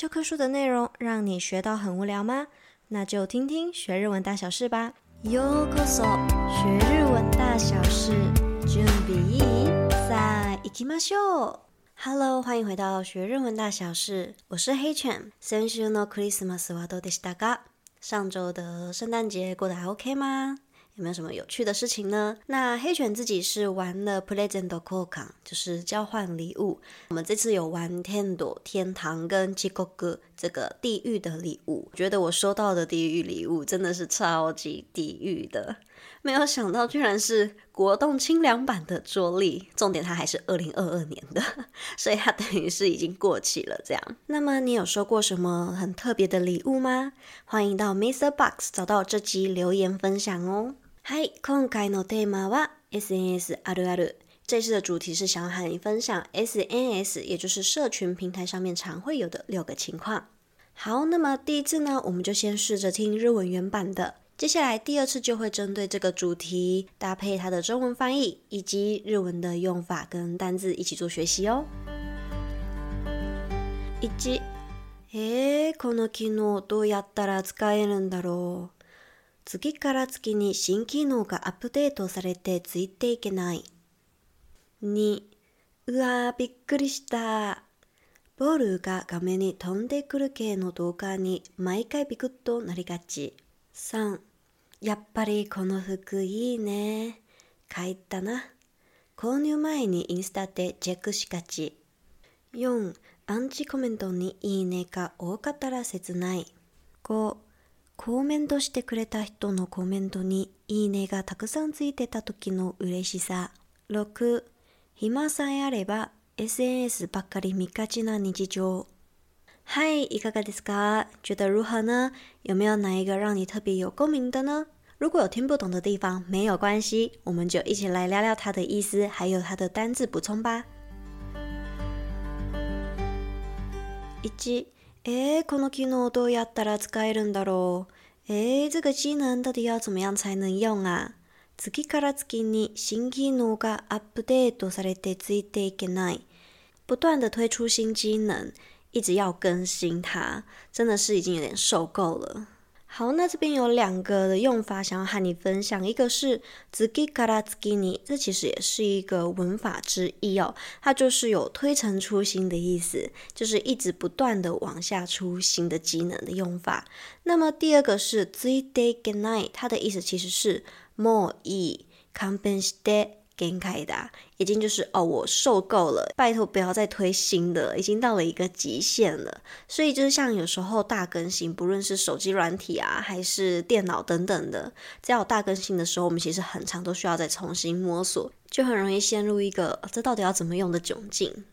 这棵树的内容让你学到很无聊吗？那就听听学日文大小事吧。Yo こ o s o 学日文大小事，準備在行きましょう。Hello，欢迎回到学日文大小事，我是黑犬。先週のクリスマスはどうでしたか？上周的圣诞节过得还 OK 吗？有没有什么有趣的事情呢？那黑犬自己是玩了 Present Co c o n g 就是交换礼物。我们这次有玩 Ten o 天堂跟 j i g o k 这个地狱的礼物。觉得我收到的地狱礼物真的是超级地狱的，没有想到居然是国栋清凉版的桌立，重点它还是2022年的，所以它等于是已经过期了这样。那么你有收过什么很特别的礼物吗？欢迎到 Mr Box 找到这集留言分享哦。Hi，今回のテーマは SNS あるある。这次的主题是想要和你分享 SNS，也就是社群平台上面常会有的六个情况。好，那么第一次呢，我们就先试着听日文原版的。接下来第二次就会针对这个主题，搭配它的中文翻译以及日文的用法跟单字一起做学习哦。以及、この機能どうやったら使えるんだろう。次から次に新機能がアップデートされてついていけない。2、うわーびっくりした。ボールが画面に飛んでくる系の動画に毎回ビクッとなりがち。3、やっぱりこの服いいね。買ったな。購入前にインスタでチェックしがち。4、アンチコメントにいいねが多かったら切ない。5、コメントしてくれた人のコメントにいいねがたくさんついてた時の嬉しさ。6、暇さえあれば SNS ばっかり見がちな日常。はい、いかがですか觉得如何呢有没有哪一个让你特别有共鸣的呢如果有听不懂的地方，没有关系，我们就一起来聊聊它的意思，还有它的单字补充吧。1、えー、この機能どうやったら使えるんだろう这个技能到底要怎么样才能用啊？月月月新功新，技能がアップ更新，トされてつい更いけない。不功能推出新，功能一直要更新，它，真的是已能有新，受能了。好，那这边有两个的用法想要和你分享，一个是次ぎか k i n i 这其实也是一个文法之一哦，它就是有推陈出新的意思，就是一直不断的往下出新的技能的用法。那么第二个是 n i g h t 它的意思其实是 more compensate e。给你开的，已经就是哦，我受够了，拜托不要再推新的，已经到了一个极限了。所以就是像有时候大更新，不论是手机软体啊，还是电脑等等的，在有大更新的时候，我们其实很长都需要再重新摸索，就很容易陷入一个这到底要怎么用的窘境。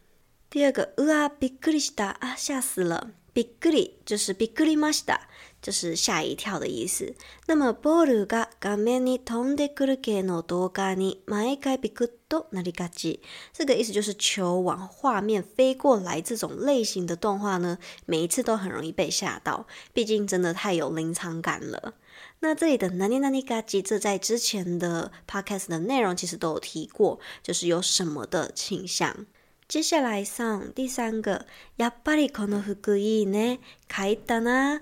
第二个，啊，比格里西达啊，吓死了，比格里就是比格里马西达。就是吓一跳的意思。那么，ボールが画面に飛んでくる系の動画に毎回びくっとなりがち。这个意思就是球往画面飞过来这种类型的动画呢，每一次都很容易被吓到，毕竟真的太有临场感了。那这里的哪里哪里がち，这在之前的 podcast 的内容其实都有提过，就是有什么的倾向。接下来上第三个，やっぱりこの服いいね、買ったな。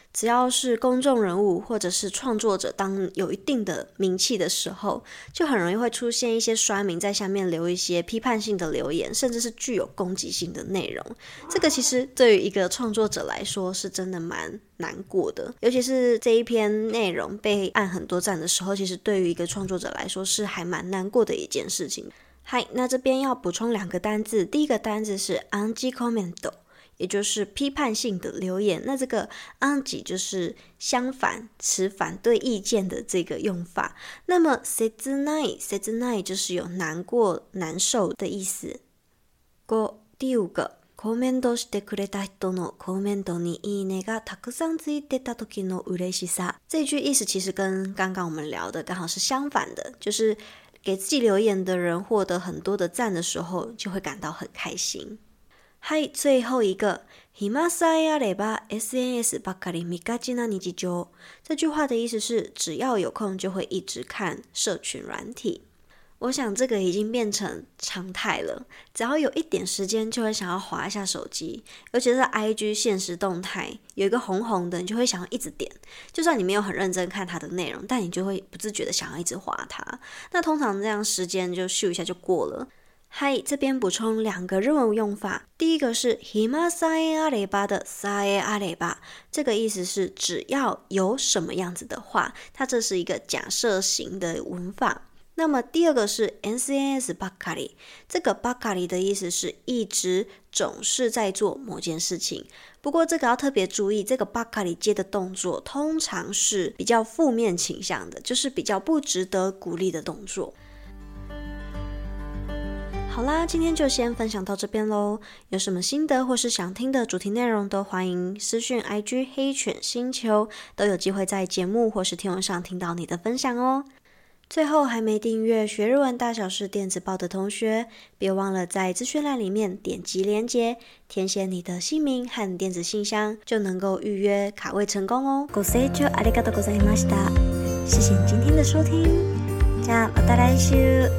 只要是公众人物或者是创作者，当有一定的名气的时候，就很容易会出现一些衰民在下面留一些批判性的留言，甚至是具有攻击性的内容。这个其实对于一个创作者来说，是真的蛮难过的。尤其是这一篇内容被按很多赞的时候，其实对于一个创作者来说，是还蛮难过的一件事情。嗨，那这边要补充两个单字，第一个单字是 a n g i c o m m e n t o 也就是批判性的留言，那这个アンジ就是相反持反对意见的这个用法。那么 i n 切 night 就是有难过难受的意思。五第五个コメントしてくれた人のコメントにいいねがたくさんついたとの嬉しさ，这句意思其实跟刚刚我们聊的刚好是相反的，就是给自己留言的人获得很多的赞的时候，就会感到很开心。はい、最后一个，ひまさいあれば SNS ばかり見がちなにちじ这句话的意思是，只要有空就会一直看社群软体。我想这个已经变成常态了，只要有一点时间就会想要划一下手机，尤其是 IG 现实动态有一个红红的，你就会想要一直点。就算你没有很认真看它的内容，但你就会不自觉的想要一直划它。那通常这样时间就咻一下就过了。嗨，这边补充两个日文用法。第一个是 h i m a a ま a r あ b a 的 s a a r あ b a 这个意思是只要有什么样子的话，它这是一个假设型的文法。那么第二个是 n c n s ばかり，这个ばか i 的意思是一直总是在做某件事情。不过这个要特别注意，这个ばか i 接的动作通常是比较负面倾向的，就是比较不值得鼓励的动作。好啦，今天就先分享到这边喽。有什么心得或是想听的主题内容，都欢迎私讯 I G 黑犬星球，都有机会在节目或是听众上听到你的分享哦。最后，还没订阅学日文大小事电子报的同学，别忘了在资讯栏里面点击链接，填写你的姓名和电子信箱，就能够预约卡位成功哦。谢谢今天的收听，じゃまた来週。